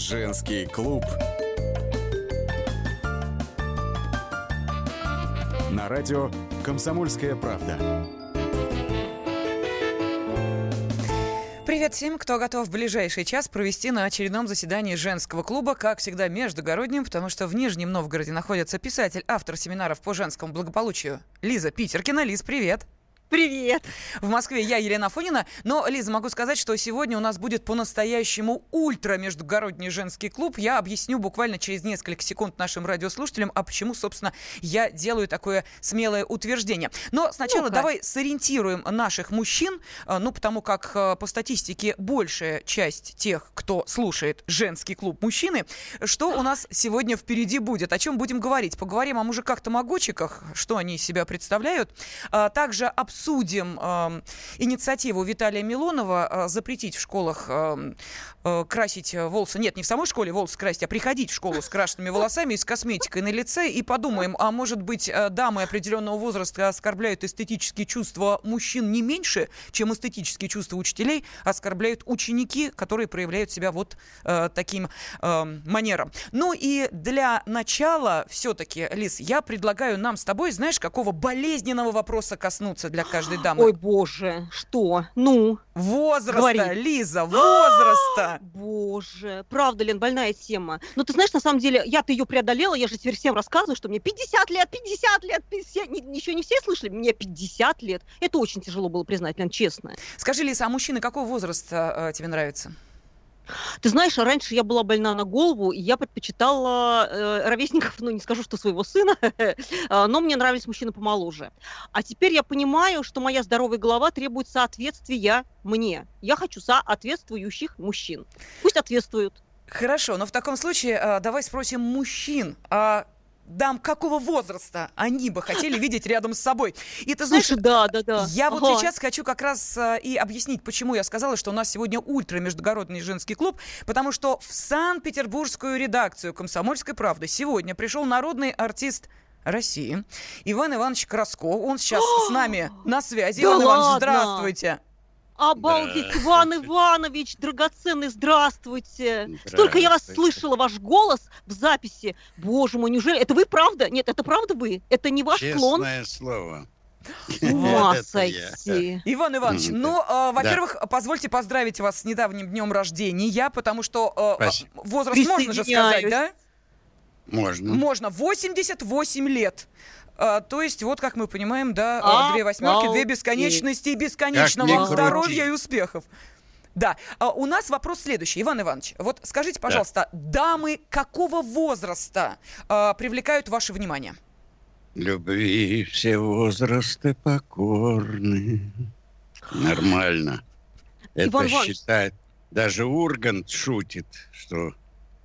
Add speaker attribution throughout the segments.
Speaker 1: Женский клуб. На радио «Комсомольская правда».
Speaker 2: Привет всем, кто готов в ближайший час провести на очередном заседании женского клуба, как всегда, междугородним, потому что в Нижнем Новгороде находится писатель, автор семинаров по женскому благополучию Лиза Питеркина. Лиз, привет!
Speaker 3: Привет!
Speaker 2: В Москве я, Елена Фонина. Но, Лиза, могу сказать, что сегодня у нас будет по-настоящему ультра междугородний женский клуб. Я объясню буквально через несколько секунд нашим радиослушателям, а почему, собственно, я делаю такое смелое утверждение. Но сначала ну давай сориентируем наших мужчин, э, ну, потому как э, по статистике большая часть тех, кто слушает женский клуб мужчины, что у нас сегодня впереди будет, о чем будем говорить. Поговорим о мужиках-тамагочиках, что они из себя представляют. А также обсудим обсудим э, инициативу Виталия Милонова э, запретить в школах э, э, красить волосы. Нет, не в самой школе волосы красить, а приходить в школу с крашенными волосами и с косметикой на лице. И подумаем, а может быть, э, дамы определенного возраста оскорбляют эстетические чувства мужчин не меньше, чем эстетические чувства учителей оскорбляют ученики, которые проявляют себя вот э, таким э, манером. Ну и для начала все-таки, Лиз, я предлагаю нам с тобой, знаешь, какого болезненного вопроса коснуться для каждой дамы.
Speaker 3: Ой, боже, что? Ну?
Speaker 2: Возраста, Говори. Лиза, возраста.
Speaker 3: боже, правда, Лен, больная тема. Но ты знаешь, на самом деле, я-то ее преодолела, я же теперь всем рассказываю, что мне 50 лет, 50 лет, 50... Еще не все слышали? Мне 50 лет. Это очень тяжело было признать, Лен, честно.
Speaker 2: Скажи, Лиза, а мужчины какого возраста э, тебе нравятся?
Speaker 3: Ты знаешь, раньше я была больна на голову, и я предпочитала э, ровесников, ну, не скажу, что своего сына, а, но мне нравились мужчины помоложе. А теперь я понимаю, что моя здоровая голова требует соответствия мне. Я хочу соответствующих мужчин. Пусть ответствуют.
Speaker 2: Хорошо, но в таком случае э, давай спросим мужчин, а дам какого возраста они бы хотели видеть рядом с собой.
Speaker 3: И ты знаешь, Слушай, да, да, да.
Speaker 2: Я ага. вот сейчас хочу как раз э, и объяснить, почему я сказала, что у нас сегодня ультра междугородный женский клуб, потому что в Санкт-Петербургскую редакцию «Комсомольской правды» сегодня пришел народный артист России Иван Иванович Краско. Он сейчас с нами на связи. Иван? Иванович, здравствуйте.
Speaker 3: Обалдеть, да. Иван Иванович, драгоценный, здравствуйте. Столько я вас слышала, ваш голос в записи. Боже мой, неужели это вы правда? Нет, это правда вы? Это не ваш
Speaker 4: Честное
Speaker 3: клон?
Speaker 4: Честное слово.
Speaker 3: Ума сойти.
Speaker 2: Иван Иванович, ну, э, во-первых, да. позвольте поздравить вас с недавним днем рождения, потому что э, возраст можно же сказать, да?
Speaker 4: Можно.
Speaker 2: Можно. 88 лет. А, то есть, вот как мы понимаем, да, а, две восьмерки, две бесконечности и бесконечного здоровья и успехов. Да, а у нас вопрос следующий, Иван Иванович. Вот скажите, пожалуйста, да. дамы какого возраста а, привлекают ваше внимание?
Speaker 4: Любви все возрасты покорны. Нормально. Это считает. Даже Ургант шутит, что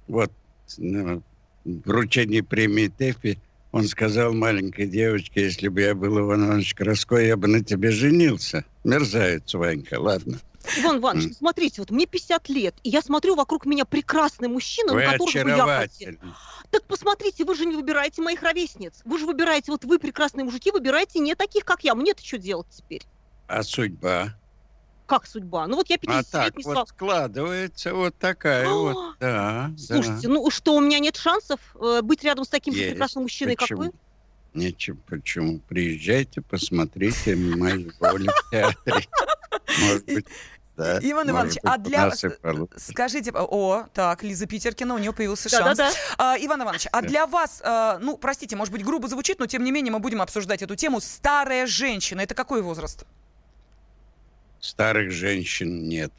Speaker 4: вот ну, вручение премии ТЭФИ он сказал маленькой девочке, если бы я был Иван Иванович Краской, я бы на тебе женился. Мерзавец, Ванька, ладно.
Speaker 3: Иван Иванович, mm. смотрите, вот мне 50 лет, и я смотрю, вокруг меня прекрасный мужчина,
Speaker 4: вы
Speaker 3: на которого я хотел. Так посмотрите, вы же не выбираете моих ровесниц. Вы же выбираете, вот вы, прекрасные мужики, выбираете не таких, как я. Мне-то что делать теперь?
Speaker 4: А судьба?
Speaker 3: Как судьба? Ну вот я 50
Speaker 4: А так вот складывается вот такая вот, да.
Speaker 3: Слушайте, да. ну что, у меня нет шансов э, быть рядом с таким
Speaker 4: Есть.
Speaker 3: же прекрасным мужчиной,
Speaker 4: Почему?
Speaker 3: как вы?
Speaker 4: Нечем, почему? Приезжайте, посмотрите мои роли в театре. Может быть, да,
Speaker 2: Иван Иванович, а для... Скажите, о, так, Лиза Питеркина, у нее появился да, шанс. Да, да. А, Иван Иванович, а для вас, а, ну, простите, может быть, грубо звучит, но тем не менее мы будем обсуждать эту тему. Старая женщина, это какой возраст?
Speaker 4: Старых женщин нет,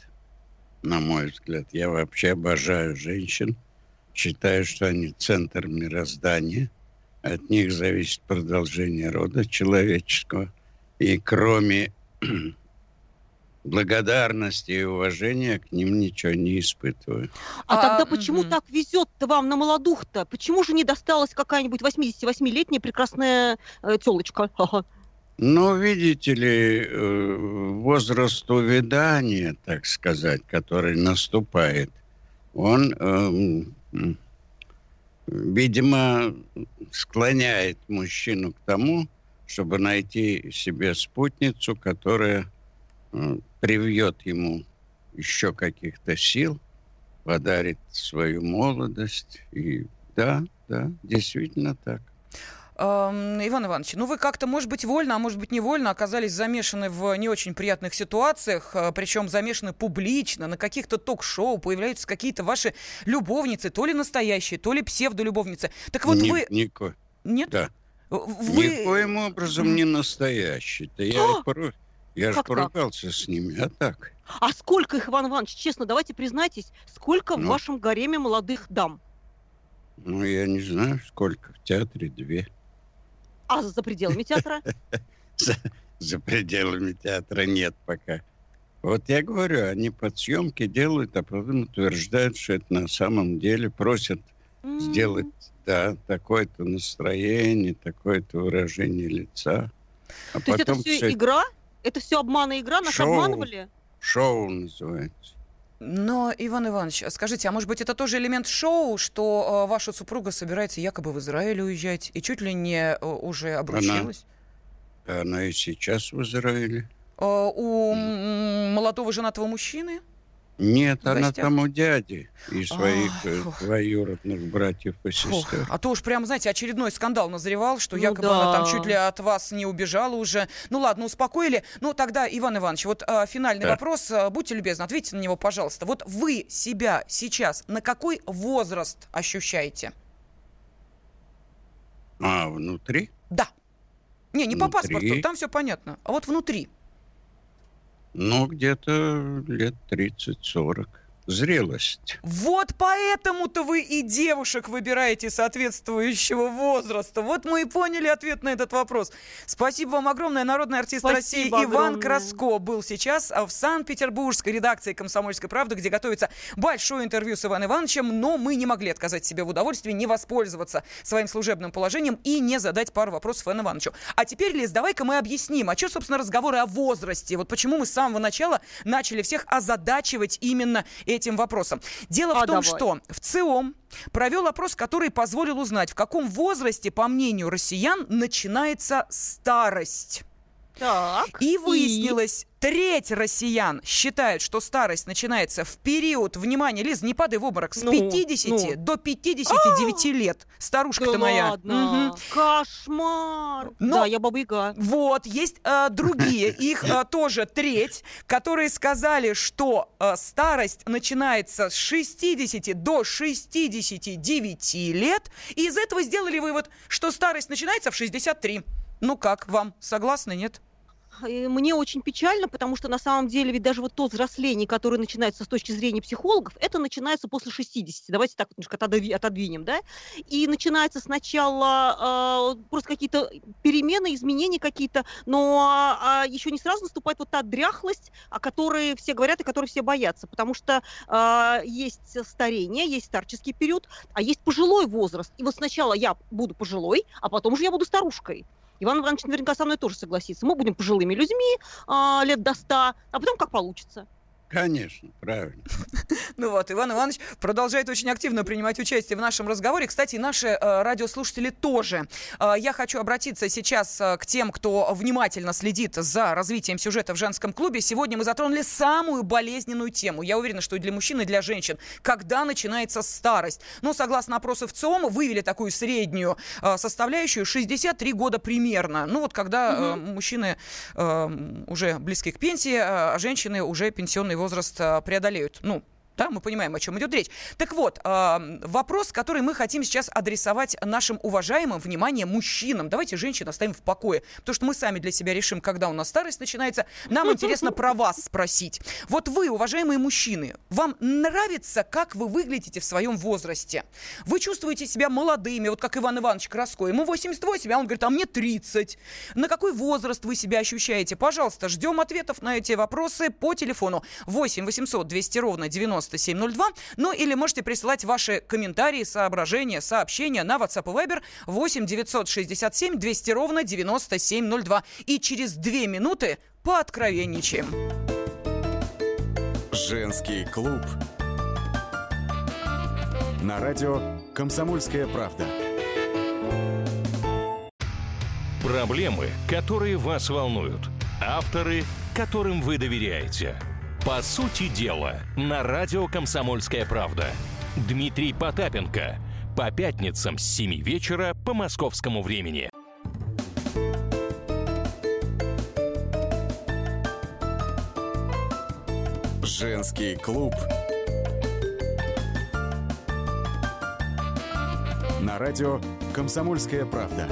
Speaker 4: на мой взгляд. Я вообще обожаю женщин. Считаю, что они центр мироздания. От них зависит продолжение рода человеческого. И кроме благодарности и уважения к ним ничего не испытываю.
Speaker 3: А, а тогда почему угу. так везет-то вам на молодух-то? Почему же не досталась какая-нибудь 88-летняя прекрасная э, телочка?
Speaker 4: Ну, видите ли, э, возраст увядания, так сказать, который наступает, он, э, видимо, склоняет мужчину к тому, чтобы найти себе спутницу, которая э, привьет ему еще каких-то сил подарит свою молодость. И да, да, действительно так.
Speaker 2: Иван Иванович, ну вы как-то, может быть, вольно, а может быть, невольно оказались замешаны в не очень приятных ситуациях, э, причем замешаны публично, на каких-то ток-шоу появляются какие-то ваши любовницы, то ли настоящие, то ли псевдолюбовницы. Так вот
Speaker 4: Ни,
Speaker 2: вы...
Speaker 4: Нико...
Speaker 2: Нет?
Speaker 4: Да.
Speaker 2: Вы...
Speaker 4: Никоим образом не настоящие-то. Я,
Speaker 3: А!
Speaker 4: пору... я же
Speaker 3: так?
Speaker 4: поругался с ними, а так.
Speaker 3: А сколько их, Иван Иванович, честно, давайте признайтесь, сколько в
Speaker 4: Ну.
Speaker 3: вашем гареме молодых дам?
Speaker 4: Ну, я не знаю, сколько. В театре две.
Speaker 3: А за пределами театра?
Speaker 4: За, пределами театра нет пока. Вот я говорю, они под съемки делают, а потом утверждают, что это на самом деле просят
Speaker 3: М.
Speaker 4: сделать, да, такое-то настроение, такое-то выражение лица. А
Speaker 3: То есть это все
Speaker 4: всё
Speaker 3: игра? Это все обман и игра? Нас
Speaker 4: Шоу.
Speaker 3: обманывали?
Speaker 4: шоу называется.
Speaker 2: Но, Иван Иванович, скажите, а может быть это тоже элемент шоу, что э, ваша супруга собирается якобы в Израиль уезжать и чуть ли не э, уже обручилась?
Speaker 4: А Она и сейчас в Израиле.
Speaker 2: Э, у м, молодого женатого мужчины?
Speaker 4: Нет,
Speaker 2: В
Speaker 4: она
Speaker 2: гостях?
Speaker 4: там у дяди и своих
Speaker 2: А,
Speaker 4: э,
Speaker 2: фух.
Speaker 4: двоюродных братьев и
Speaker 2: Фух,
Speaker 4: сестер.
Speaker 2: а то уж прям, знаете, очередной скандал назревал, что
Speaker 3: Ну
Speaker 2: якобы она там
Speaker 3: да.
Speaker 2: чуть ли от вас не убежала уже. Ну ладно, успокоили. Ну тогда, Иван Иванович, вот а, финальный
Speaker 4: Да.
Speaker 2: вопрос. А, будьте любезны, ответьте на него, пожалуйста. Вот вы себя сейчас на какой возраст ощущаете?
Speaker 4: А, внутри?
Speaker 2: Да. Не, не по
Speaker 4: Внутри?
Speaker 2: паспорту, там все понятно. А вот внутри.
Speaker 4: Ну, где-то лет 30-40. Зрелость.
Speaker 2: Вот поэтому-то вы и девушек выбираете соответствующего возраста. Вот мы и поняли ответ на этот вопрос. Спасибо вам огромное. Народный артист России
Speaker 3: Спасибо
Speaker 2: Иван
Speaker 3: огромное.
Speaker 2: Краско был сейчас а, в Санкт-Петербургской редакции «Комсомольской правды», где готовится большое интервью с Иваном Ивановичем, но мы не могли отказать себе в удовольствии не воспользоваться своим служебным положением и не задать пару вопросов Ивану Ивановичу. А теперь, Лиз, давай-ка мы объясним, а что, собственно, разговоры о возрасте? Вот почему мы с самого начала начали всех озадачивать именно этим вопросом. Дело в
Speaker 3: А,
Speaker 2: том,
Speaker 3: давай.
Speaker 2: что в ЦИОМ провел опрос, который позволил узнать, в каком возрасте, по мнению россиян, начинается старость.
Speaker 3: Так.
Speaker 2: И выяснилось, треть россиян считают, что старость начинается в период, внимание, Лиз, не падай в обморок, с
Speaker 3: Ну,
Speaker 2: 50
Speaker 3: ну.
Speaker 2: до 59 лет. Старушка-то
Speaker 3: Да
Speaker 2: моя.
Speaker 3: ладно.
Speaker 2: Мгм.
Speaker 3: Кошмар.
Speaker 2: Но-
Speaker 3: Да, я баба.
Speaker 2: Вот, есть э, другие, их э, тоже треть, которые сказали, что э, старость начинается с 60 до 69 лет, и из этого сделали вывод, что старость начинается в 63. Ну как, вам согласны, нет?
Speaker 3: Мне очень печально, потому что на самом деле ведь даже вот то взросление, которое начинается с точки зрения психологов, это начинается после 60. Давайте так вот немножко отодви- отодвинем, да? И начинается сначала э, просто какие-то перемены, изменения какие-то, но еще не сразу наступает вот та дряхлость, о которой все говорят и которой все боятся, потому что э, есть старение, есть старческий период, а есть пожилой возраст. И вот сначала я буду пожилой, а потом уже я буду старушкой. Иван Иванович наверняка со мной тоже согласится. Мы будем пожилыми людьми а, лет до ста, а потом как получится.
Speaker 4: Конечно, правильно.
Speaker 2: Ну вот, Иван Иванович продолжает очень активно принимать участие в нашем разговоре. Кстати, наши э, радиослушатели тоже. Э, я хочу обратиться сейчас э, к тем, кто внимательно следит за развитием сюжета в женском клубе. Сегодня мы затронули самую болезненную тему. Я уверена, что и для мужчин, и для женщин. Когда начинается старость? Ну, согласно опросу в ЦИОМ, вывели такую среднюю э, составляющую 63 года примерно. Ну вот когда э, мужчины э, уже близки к пенсии, а женщины уже пенсионный возраст э, преодолеют. Ну, да, мы понимаем, о чем идет речь. Так вот, э, вопрос, который мы хотим сейчас адресовать нашим уважаемым, внимание, мужчинам. Давайте женщин оставим в покое, потому что мы сами для себя решим, когда у нас старость начинается. Нам интересно про вас спросить. Вот вы, уважаемые мужчины, вам нравится, как вы выглядите в своем возрасте? Вы чувствуете себя молодыми, вот как Иван Иванович Краско. Ему 88, а он говорит, а мне 30. На какой возраст вы себя ощущаете? Пожалуйста, ждем ответов на эти вопросы по телефону 8 800 200 ровно 9702. Ну или можете присылать ваши комментарии, соображения, сообщения на WhatsApp и Viber 8 967 200 ровно 9702. И через две минуты пооткровенничаем.
Speaker 1: Женский клуб. На радио «Комсомольская правда».
Speaker 5: Проблемы, которые вас волнуют. Авторы, которым вы доверяете. По сути дела, на радио «Комсомольская правда». Дмитрий Потапенко. По пятницам с 7 вечера по московскому времени.
Speaker 1: Женский клуб. На радио «Комсомольская правда».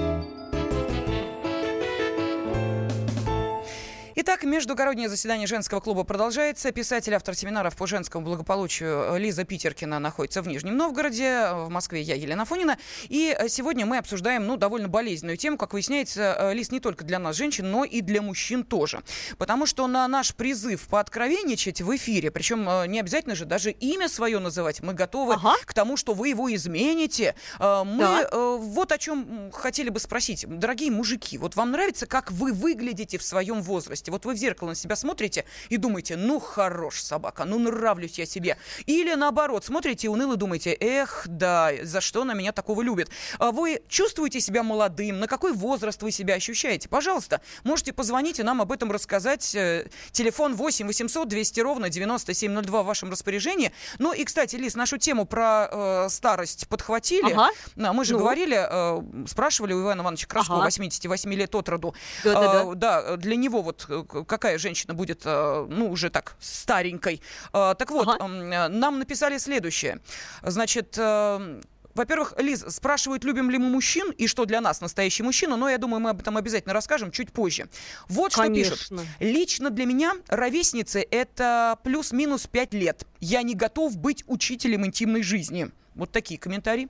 Speaker 2: Итак, междугороднее заседание женского клуба продолжается. Писатель, автор семинаров по женскому благополучию Лиза Питеркина находится в Нижнем Новгороде. В Москве я, Елена Фонина. И сегодня мы обсуждаем, ну, довольно болезненную тему. Как выясняется, э, Лиз не только для нас, женщин, но и для мужчин тоже. Потому что на наш призыв пооткровенничать в эфире, причем э, не обязательно же даже имя свое называть, мы готовы ага. к тому, что вы его измените. Э, мы да. вот о чем хотели бы спросить. Дорогие мужики, вот вам нравится, как вы выглядите в своем возрасте? Вот вы в зеркало на себя смотрите и думаете, ну хорош собака, ну нравлюсь я себе. Или наоборот, смотрите и уныло думаете, эх, да, за что она меня такого любит. А вы чувствуете себя молодым? На какой возраст вы себя ощущаете? Пожалуйста, можете позвонить и нам об этом рассказать. Э, телефон 8 800 200 ровно 9702 в вашем распоряжении. Ну и, кстати, Лиз, нашу тему про э, старость подхватили. Ага. Мы же ну. говорили, э, спрашивали у Ивана Ивановича Краскова, ага. 88 лет от роду. Да, да, да. Э, да, для него вот э, какая женщина будет, э, ну, уже так, старенькой. Э, так вот, ага. нам написали следующее. Значит, э, во-первых, Лиз, спрашивают, любим ли мы мужчин и что для нас настоящий мужчина, но я думаю, мы об этом обязательно расскажем чуть позже. Вот Конечно. что пишут. Лично для меня ровесницы это плюс-минус 5 лет. Я не готов быть учителем интимной жизни. Вот такие комментарии.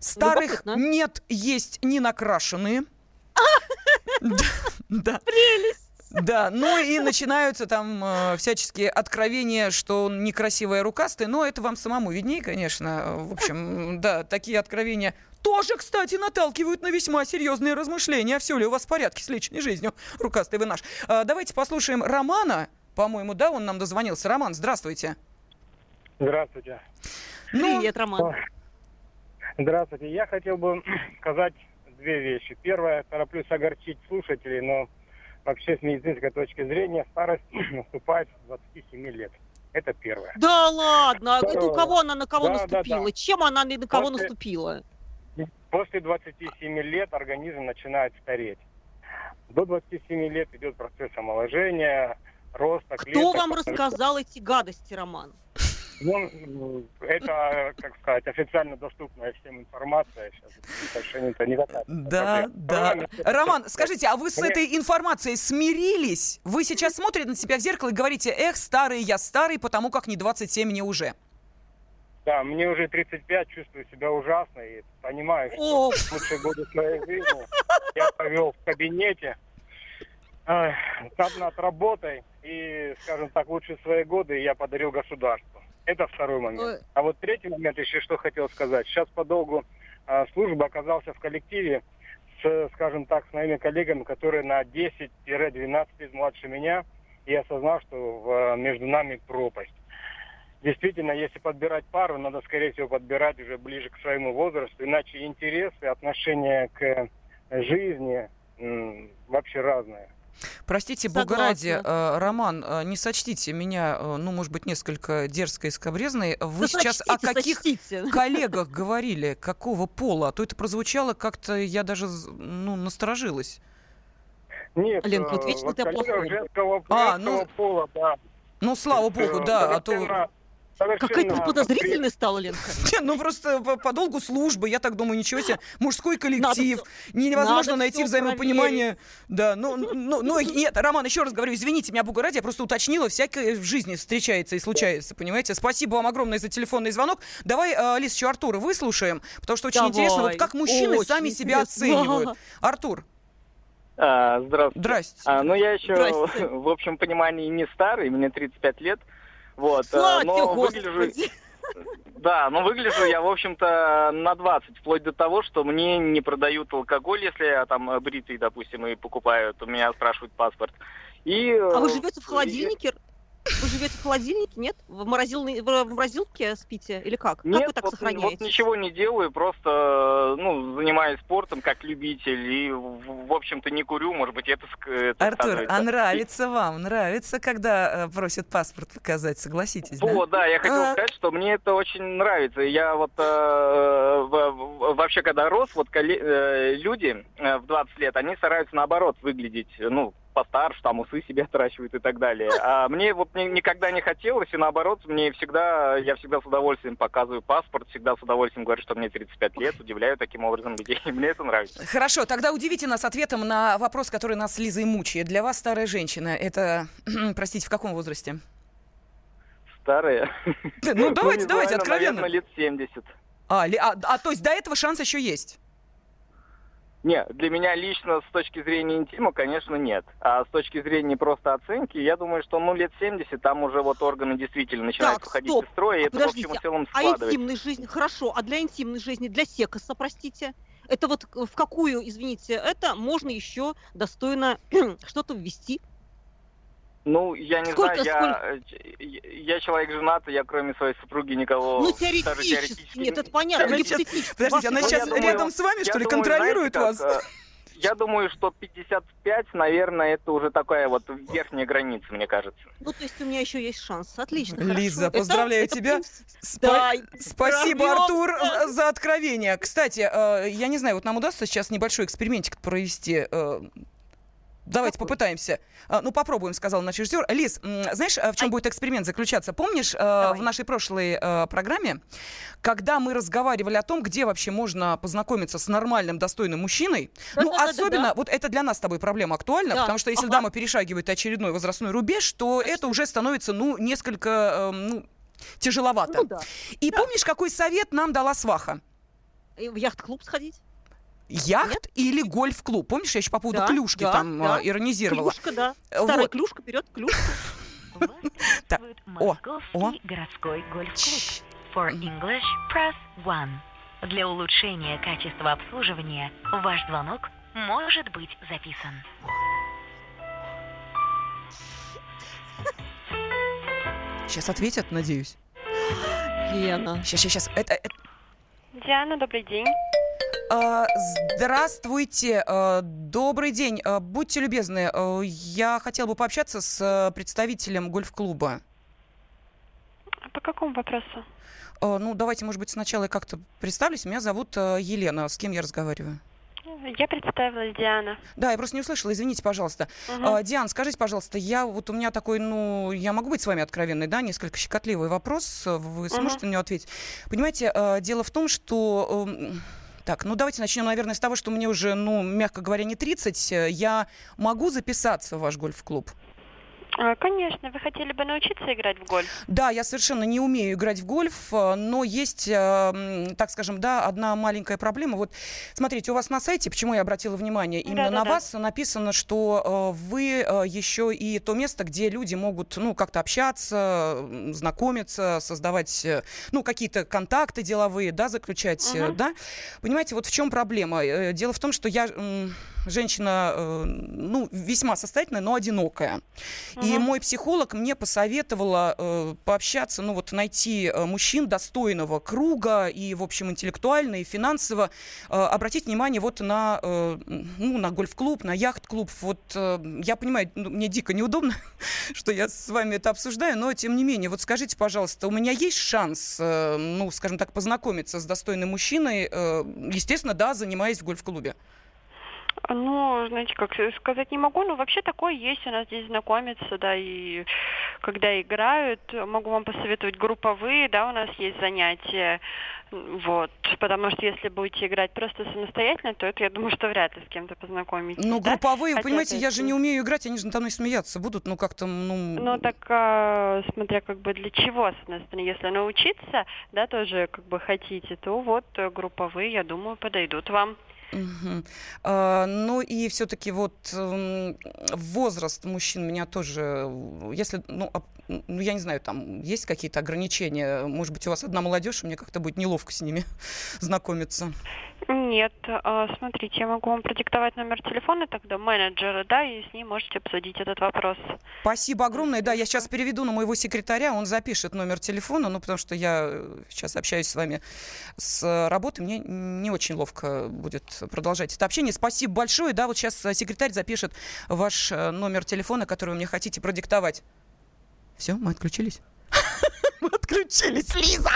Speaker 2: Старых нет, есть не накрашенные.
Speaker 3: Да. Прелесть.
Speaker 2: Да, ну и начинаются там э, всяческие откровения, что он некрасивая рукастая, но это вам самому виднее, конечно. В общем, да, такие откровения тоже, кстати, наталкивают на весьма серьезные размышления. А все ли у вас в порядке с личной жизнью, рукастый вы наш? Э, давайте послушаем Романа, по-моему, да, он нам дозвонился. Роман, здравствуйте.
Speaker 6: Здравствуйте.
Speaker 3: Ну, Привет, Роман.
Speaker 6: Здравствуйте. Я хотел бы сказать две вещи. Первое, тороплюсь огорчить слушателей, но вообще с медицинской точки зрения старость наступает с 27 лет. Это первое.
Speaker 3: Да ладно, Второе. это у кого она на кого да, наступила? Да, да. Чем она на кого после, наступила?
Speaker 6: После 27 лет организм начинает стареть. До 27 лет идет процесс омоложения, роста.
Speaker 3: Кто клеток, вам рассказал эти гадости, Роман?
Speaker 6: Ну, это, как сказать, официально доступная всем информация. Сейчас это не такая
Speaker 2: Да, да. Роман, скажите, а вы с этой информацией смирились? Вы сейчас смотрите на себя в зеркало и говорите, эх, старый я старый, потому как не 27 мне уже.
Speaker 6: Да, мне уже 35, чувствую себя ужасно и понимаю, что лучшие годы своей жизни я провел в кабинете э, над работой и, скажем так, лучшие свои годы я подарил государству. Это второй момент. А вот третий момент еще что хотел сказать. Сейчас по долгу а, службы оказался в коллективе с, скажем так, с моими коллегами, которые на 10-12 лет младше меня, и осознал, что в, между нами пропасть. Действительно, если подбирать пару, надо, скорее всего, подбирать уже ближе к своему возрасту, иначе интересы, отношение к жизни м, вообще разные.
Speaker 2: Простите, бога ради, э, Роман, э, не сочтите меня, э, ну, может быть, несколько дерзкой и скобрезной. Вы да сейчас сочтите, о каких сочтите. коллегах говорили? Какого пола? А то это прозвучало как-то, я даже, ну, насторожилась.
Speaker 6: Нет,
Speaker 3: Лен, вот вечно ты плохой.
Speaker 6: Женского, а, ну, пола, да.
Speaker 2: Ну, слава богу, да, а то...
Speaker 3: Какая-то подозрительная стала, Ленка.
Speaker 2: ну просто по, по долгу службы, я так думаю, ничего себе. Мужской коллектив. Надо, невозможно надо найти взаимопонимание. Да, ну, ну, ну, нет, Роман, еще раз говорю, извините меня, Богу ради, я просто уточнила, всякое в жизни встречается и случается, понимаете? Спасибо вам огромное за телефонный звонок. Давай, э, Лиз, еще Артура выслушаем, потому что очень Давай. интересно, вот как мужчины очень сами себя оценивают. Артур.
Speaker 7: А, здравствуйте.
Speaker 2: Здрасте.
Speaker 7: А, ну, я еще, в общем понимании, не старый, мне 35 лет. Вот,
Speaker 3: э, Слава но выгляжу...
Speaker 7: Да, но выгляжу я, в общем-то, на 20, вплоть до того, что мне не продают алкоголь, если я там бритый, допустим, и покупают, у меня спрашивают паспорт.
Speaker 3: И, а вы живете в холодильнике? Вы живете в холодильнике, нет? В, морозилной, в морозилке спите или как?
Speaker 7: Нет,
Speaker 3: как вы так
Speaker 7: вот,
Speaker 3: сохраняете?
Speaker 7: вот ничего не делаю, просто ну, занимаюсь спортом как любитель и, в, в общем-то, не курю, может быть, это... это
Speaker 2: Артур,
Speaker 7: становится.
Speaker 2: а нравится вам? Нравится, когда э, просят паспорт показать, согласитесь, да?
Speaker 7: Вот, да, я хотел
Speaker 2: А.
Speaker 7: сказать, что мне это очень нравится. Я вот э, вообще, когда рос, вот э, люди э, в 20 лет, они стараются наоборот выглядеть, ну, постарше, там усы себе отращивают и так далее. А мне вот ни- никогда не хотелось, и наоборот, мне всегда, я всегда с удовольствием показываю паспорт, всегда с удовольствием говорю, что мне 35 лет, удивляю таким образом людей. Мне это нравится.
Speaker 2: Хорошо, тогда удивите нас ответом на вопрос, который нас с Лизой мучает. Для вас старая женщина, это, простите, в каком возрасте?
Speaker 7: Старые.
Speaker 2: Ну, давайте,
Speaker 7: не
Speaker 2: давайте,
Speaker 7: знаю,
Speaker 2: откровенно.
Speaker 7: Наверное, лет 70.
Speaker 2: А, а, а, то есть до этого шанс еще есть?
Speaker 7: Не, для меня лично с точки зрения интима, конечно, нет. А с точки зрения просто оценки, я думаю, что ну лет 70 там уже вот органы действительно начинают
Speaker 3: Так,
Speaker 7: выходить
Speaker 3: стоп.
Speaker 7: из строя, и
Speaker 3: А
Speaker 7: это в общем и целом
Speaker 3: А
Speaker 7: складывается.
Speaker 3: интимной жизни, хорошо, а для интимной жизни, для секса, простите, это вот в какую, извините, это можно еще достойно что-то ввести?
Speaker 7: Ну, я не
Speaker 3: Сколько-
Speaker 7: знаю, я, э, я человек женатый, я кроме своей супруги никого
Speaker 3: Ну,
Speaker 7: даже
Speaker 3: теоретически,
Speaker 7: теоретически
Speaker 3: нет,
Speaker 7: не-
Speaker 3: это понятно, гипотетически.
Speaker 2: Подождите, она
Speaker 7: Ну,
Speaker 2: сейчас
Speaker 7: думаю,
Speaker 2: рядом с вами, что ли,
Speaker 7: думаю,
Speaker 2: контролирует
Speaker 7: знаете,
Speaker 2: вас?
Speaker 7: как, э, Я думаю, что 55, наверное, это уже такая вот верхняя граница, мне кажется.
Speaker 3: Ну, то есть у меня еще есть шанс. Отлично.
Speaker 2: Лиза,
Speaker 3: хорошо. Это-
Speaker 2: поздравляю
Speaker 3: это
Speaker 2: тебя.
Speaker 3: принцип.
Speaker 2: Спа-
Speaker 3: Да,
Speaker 2: Спасибо,
Speaker 3: прорвёмся.
Speaker 2: Артур, за, за откровение. Кстати, э, я не знаю, вот нам удастся сейчас небольшой экспериментик провести. Давайте
Speaker 3: Какой?
Speaker 2: попытаемся. А, Ну, попробуем, сказал наш режиссер. Лиз, знаешь, э, в чем
Speaker 3: Ай.
Speaker 2: будет эксперимент заключаться? Помнишь, э,
Speaker 3: Давай.
Speaker 2: в нашей прошлой э, программе, когда мы разговаривали о том, где вообще можно познакомиться с нормальным, достойным мужчиной, ну, особенно, вот это для нас с тобой проблема актуальна,
Speaker 3: Да.
Speaker 2: потому что если
Speaker 3: Ага.
Speaker 2: дама перешагивает очередной возрастной рубеж, то это уже становится, ну, несколько, э, ну, тяжеловато.
Speaker 3: Ну да.
Speaker 2: И
Speaker 3: Да.
Speaker 2: помнишь, какой совет нам дала сваха?
Speaker 3: И В яхт-клуб сходить?
Speaker 2: Яхт или гольф-клуб? Помнишь, я еще по поводу
Speaker 3: Да,
Speaker 2: клюшки
Speaker 3: да,
Speaker 2: там
Speaker 3: да.
Speaker 2: а, иронизировала.
Speaker 3: Клюшка, да.
Speaker 2: Э,
Speaker 3: Старая
Speaker 2: вот.
Speaker 3: клюшка, вперед, клюшка.
Speaker 8: Вас
Speaker 2: Так, о, о.
Speaker 8: городской гольф-клуб. For English, press 1. Для улучшения качества обслуживания ваш звонок может быть записан.
Speaker 2: Сейчас ответят, надеюсь.
Speaker 3: Лена.
Speaker 2: Сейчас, сейчас, сейчас. Это, это-
Speaker 9: Диана, добрый день.
Speaker 2: А, здравствуйте, а, добрый день. А, будьте любезны, я хотела бы пообщаться с представителем гольф-клуба.
Speaker 9: А По какому вопросу?
Speaker 2: Ну, давайте, может быть, сначала я как-то представлюсь. Меня зовут Елена. С кем я разговариваю?
Speaker 9: Я представилась Диана.
Speaker 2: Да, я просто не услышала, извините, пожалуйста. А, Диан, скажите, пожалуйста, я вот у меня такой, ну, я могу быть с вами откровенной, да, несколько щекотливый вопрос, вы сможете на него ответить? Понимаете, дело в том, что... Так, ну давайте начнем, наверное, с того, что мне уже, ну, мягко говоря, не 30. Э, Я могу записаться в ваш гольф-клуб?
Speaker 9: А, Конечно, вы хотели бы научиться играть в гольф?
Speaker 2: Да, я совершенно не умею играть в гольф, э, но есть, э, так скажем, да, одна маленькая проблема. Вот смотрите, у вас на сайте, почему я обратила внимание, именно на
Speaker 9: Да-да-да.
Speaker 2: вас написано, что э, вы еще и то место, где люди могут, ну, как-то общаться, знакомиться, создавать, ну, какие-то контакты деловые, да, заключать,
Speaker 9: Мгм.
Speaker 2: да. Понимаете, вот в чем проблема? Дело в том, что я женщина, э, ну, весьма состоятельная, но одинокая. И
Speaker 9: Мгм.
Speaker 2: мой психолог мне посоветовала э, пообщаться, ну вот найти э, мужчин достойного круга и, в общем, интеллектуально и финансово обратить внимание вот на, ну, на гольф-клуб, на яхт-клуб. Вот я понимаю, ну, мне дико неудобно, что я с вами это обсуждаю, но тем не менее, вот скажите, пожалуйста, у меня есть шанс, ну, скажем так, познакомиться с достойным мужчиной, естественно, да, занимаясь в гольф-клубе.
Speaker 9: Ну, знаете, как сказать не могу, но вообще такое есть у нас здесь знакомиться, да, и когда играют, могу вам посоветовать групповые, да, у нас есть занятия, вот, потому что если будете играть просто самостоятельно, то это, я думаю, что вряд ли с кем-то познакомитесь,
Speaker 2: Ну,
Speaker 9: да?
Speaker 2: групповые, вы
Speaker 9: Хотя
Speaker 2: понимаете,
Speaker 9: это
Speaker 2: я же не умею играть, они же надо мной смеяться будут, ну, как-то, ну...
Speaker 9: Ну так, а, смотря как бы для чего, с одной стороны, если научиться, да, тоже как бы хотите, то вот э, групповые, я думаю, подойдут вам.
Speaker 2: Угу. А, ну и все-таки вот э, возраст мужчин меня тоже, если, ну, ну, я не знаю, там есть какие-то ограничения? Может быть, у вас одна молодежь, и мне как-то будет неловко с ними знакомиться?
Speaker 9: Нет, а, смотрите, я могу вам продиктовать номер телефона тогда менеджера, да, и с ним можете обсудить этот вопрос.
Speaker 2: Спасибо огромное. Да, я сейчас переведу на моего секретаря, он запишет номер телефона, ну, потому что я сейчас общаюсь с вами с работы, мне не очень ловко будет продолжать это общение. Спасибо большое. Да, вот сейчас секретарь запишет ваш э, номер телефона, который вы мне хотите продиктовать. Все, мы отключились. Мы отключились, Лиза!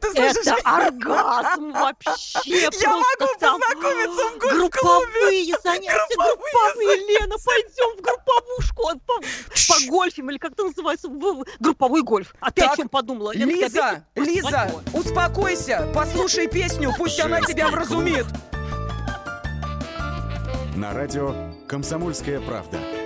Speaker 3: Ты слышишь? Это оргазм вообще!
Speaker 2: Я могу познакомиться в
Speaker 3: Групповые занятия, групповые, Лена, пойдем в групповушку, по, гольфим, или как это называется, групповой гольф. А ты о чем подумала?
Speaker 2: Лиза, Лиза, успокойся, послушай песню, пусть она тебя вразумит.
Speaker 1: На радио «Комсомольская правда».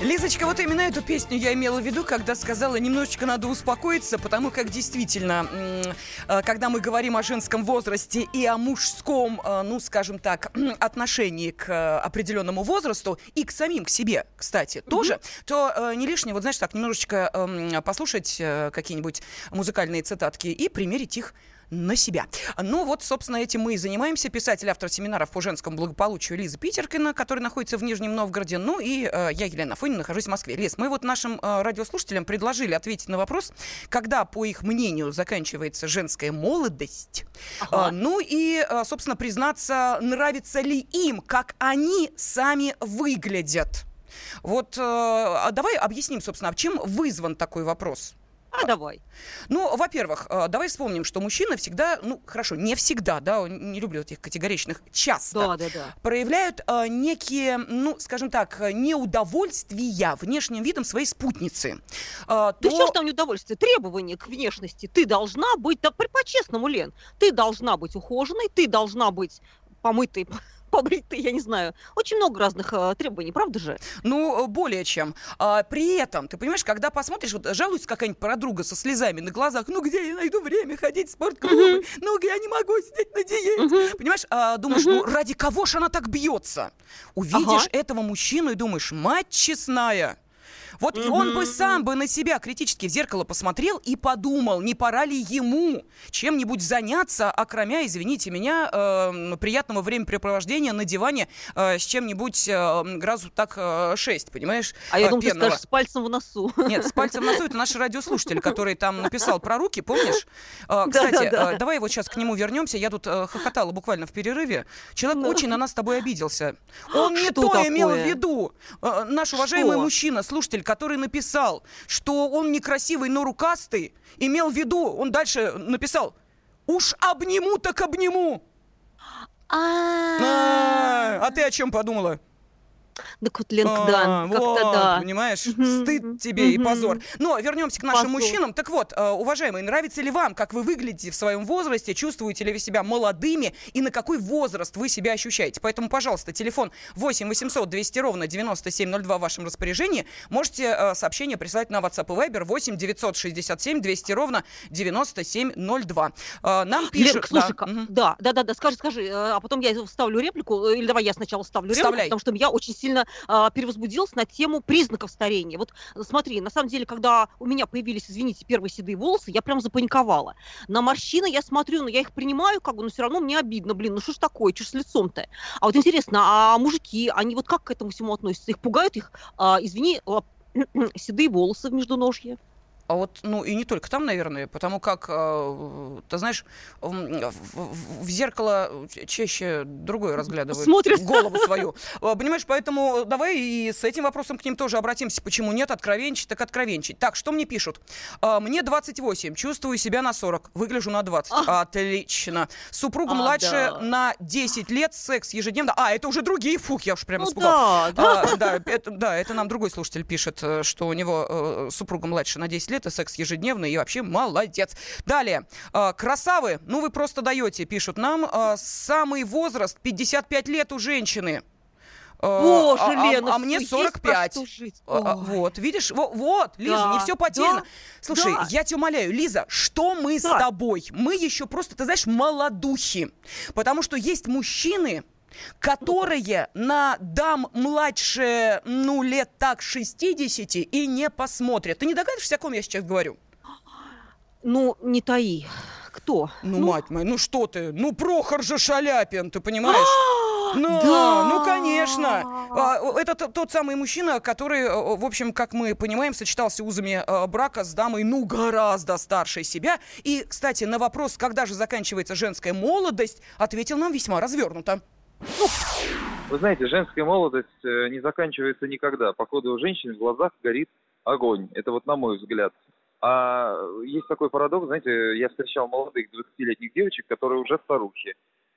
Speaker 2: Лизочка, вот именно эту песню я имела в виду, когда сказала, немножечко надо успокоиться, потому как действительно, э, когда мы говорим о женском возрасте и о мужском, э, ну, скажем так, отношении к э, определенному возрасту и к самим, к себе, кстати, mm-hmm. тоже, то не лишнее, вот знаешь, так, немножечко эм, послушать какие-нибудь музыкальные цитатки и примерить их на себя. Ну вот, собственно, этим мы и занимаемся. Писатель, автор семинаров по женскому благополучию Лиза Питеркина, который находится в Нижнем Новгороде. Ну и э, я, Елена Фонина, нахожусь в Москве. Лиз, мы вот нашим э, радиослушателям предложили ответить на вопрос, когда, по их мнению, заканчивается женская молодость. Ага. Э, ну и, э, собственно, признаться, нравится ли им, как они сами выглядят. Вот э, а давай объясним, собственно, чем вызван такой вопрос.
Speaker 3: А давай.
Speaker 2: Ну, во-первых, э, давай вспомним, что мужчины всегда, ну, хорошо, не всегда, да, не люблю этих категоричных, часто да, да, да. проявляют э, некие, ну, скажем так, неудовольствия внешним видом своей спутницы.
Speaker 3: Э, да то... что ж там неудовольствие? Требования к внешности. Ты должна быть, да по-честному, Лен, ты должна быть ухоженной, ты должна быть помытой побритый, я не знаю. Очень много разных э, требований, правда же?
Speaker 2: Ну, более чем. А, при этом, ты понимаешь, когда посмотришь, вот жалуется какая-нибудь подруга со слезами на глазах, ну где я найду время ходить в спортклубы, uh-huh. ну я не могу сидеть на диете. Uh-huh. Понимаешь, а, думаешь, uh-huh. ну ради кого же она так бьется? Увидишь ага. этого мужчину и думаешь, мать честная, вот mm-hmm. он бы сам бы на себя критически в зеркало посмотрел и подумал, не пора ли ему чем-нибудь заняться, окромя, извините меня, э, приятного времяпрепровождения на диване э, с чем-нибудь э, градусов так э, 6, понимаешь?
Speaker 3: А я э, думаю, ты скажешь, с пальцем в носу.
Speaker 2: Нет, с пальцем в носу это наш радиослушатель, который там написал про руки, помнишь? Э, кстати, э, давай вот сейчас к нему вернемся. Я тут э, хохотала буквально в перерыве. Человек очень на нас с тобой обиделся. Он не то имел в виду. Э, наш уважаемый мужчина, слушатель, который написал, что он некрасивый, но рукастый, имел в виду, он дальше написал, уж обниму так обниму. А, а ты о чем подумала? Так вот, Ленка, да, как-то да. Понимаешь, стыд тебе и позор. Но вернемся к нашим мужчинам. Так вот, э, уважаемые, нравится ли вам, как вы выглядите в своем возрасте? Чувствуете ли вы себя молодыми? И на какой возраст вы себя ощущаете? Поэтому, пожалуйста, телефон 8 800 200 ровно 9702 в вашем распоряжении. Можете э, сообщение присылать на WhatsApp и Viber 8 967 200 ровно 9702. Э, нам пишут... Лен,
Speaker 3: слушай, да, да, да, да, скажи, скажи, а потом я вставлю реплику, или давай я сначала вставлю реплику, потому что я очень сильно э, перевозбудилась на тему признаков старения. Вот смотри, на самом деле, когда у меня появились, извините, первые седые волосы, я прям запаниковала. На морщины я смотрю, но я их принимаю, как бы, но все равно мне обидно, блин, ну что ж такое, что ж с лицом-то? А вот интересно, а мужики, они вот как к этому всему относятся? Их пугают их, э, извини, седые волосы в междуножье?
Speaker 2: А вот, ну и не только там, наверное, потому как, э, ты знаешь, в, зеркало чаще другое разглядывают.
Speaker 3: Смотрят.
Speaker 2: Голову свою. А, понимаешь, поэтому давай и с этим вопросом к ним тоже обратимся. Почему нет? Откровенчить, так откровенчить. Так, что мне пишут? А, мне 28, чувствую себя на 40, выгляжу на 20. А. Отлично. Супруга а, младше да. на 10 лет, секс ежедневно. А, это уже другие, фух, я уж прямо ну, испугал. Да, да. А, да, это, да, это нам другой слушатель пишет, э, что у него э, супруга младше на 10 лет, это секс ежедневный и вообще молодец. Далее. Э, красавы, ну вы просто даете, пишут нам. Э, самый возраст 55 лет у женщины.
Speaker 3: Э, Боже, а,
Speaker 2: Лена, а, а мне 45. А, вот, видишь, вот, вот Лиза, да, не все потеряно. Да, Слушай, да. я тебя умоляю, Лиза, что мы да. с тобой? Мы еще просто, ты знаешь, молодухи. Потому что есть мужчины, которые на дам младше, ну, лет так 60 и не посмотрят. Ты не догадываешься, о ком я сейчас говорю?
Speaker 3: Ну, не таи. Кто?
Speaker 2: Ну, ну, мать моя, ну что ты? Ну, Прохор же Шаляпин, ты понимаешь? Ну, да. ну, конечно. А, это тот самый мужчина, который, э, в общем, как мы понимаем, сочетался узами э, брака с дамой, ну, гораздо старше себя. И, кстати, на вопрос, когда же заканчивается женская молодость, ответил нам весьма развернуто.
Speaker 10: Вы знаете, женская молодость э, не заканчивается никогда. Походу, у женщин в глазах горит огонь. Это вот на мой взгляд. А есть такой парадокс, знаете, я встречал молодых 20-летних девочек, которые уже старухи.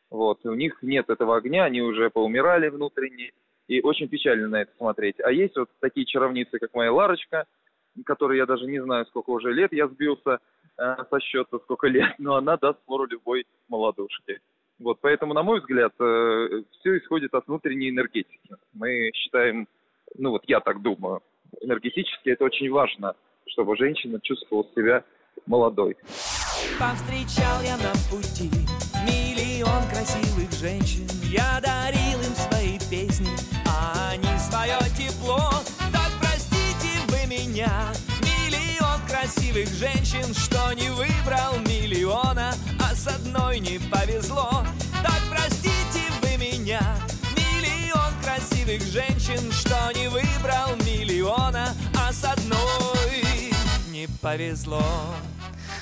Speaker 10: Вот, у них нет этого огня, они уже поумирали внутренне, и очень печально на это смотреть. А есть вот такие чаровницы, как моя Ларочка, которой я даже не знаю, сколько уже лет я сбился э, со счета, сколько лет, но она даст фору любой молодушке. Вот, поэтому, на мой взгляд, э, все исходит от внутренней энергетики. Мы считаем, ну вот я так думаю, энергетически это очень важно, чтобы женщина чувствовала себя молодой. Повстречал я на пути миллион красивых женщин. Я дарил им свои песни, а они свое тепло. Так простите вы меня, миллион красивых женщин, что не выбрал миллиона, а с одной не повезло. Миллион красивых женщин, что не выбрал миллиона, а с одной не повезло.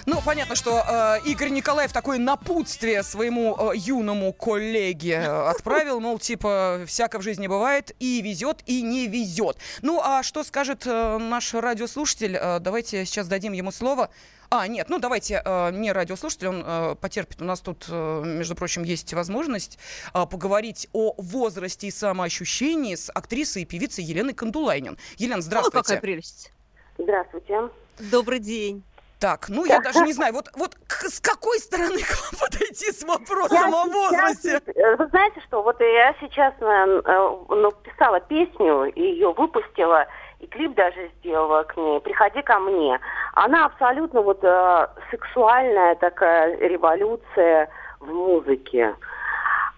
Speaker 2: Ну, понятно, что э, Игорь Николаев такое напутствие своему э, юному коллеге э, отправил, мол, типа, всяко в жизни бывает, и везет, и не везет. Ну, а что скажет э, наш радиослушатель? Э, давайте сейчас дадим ему слово. А, нет, ну давайте э, не радиослушатель, он э, потерпит. У нас тут, э, между прочим, есть возможность э, поговорить о возрасте и самоощущении с актрисой и певицей Еленой Кандулайнин. Елена, здравствуйте. О,
Speaker 3: какая прелесть.
Speaker 11: Здравствуйте.
Speaker 3: Добрый день.
Speaker 2: Так, ну я даже не знаю, вот, вот с какой стороны к вам подойти с вопросом я о возрасте?
Speaker 11: Сейчас, э, вы знаете что, вот я сейчас э, ну, писала песню, ее выпустила, и клип даже сделала к ней «Приходи ко мне». Она абсолютно вот э, сексуальная такая революция в музыке.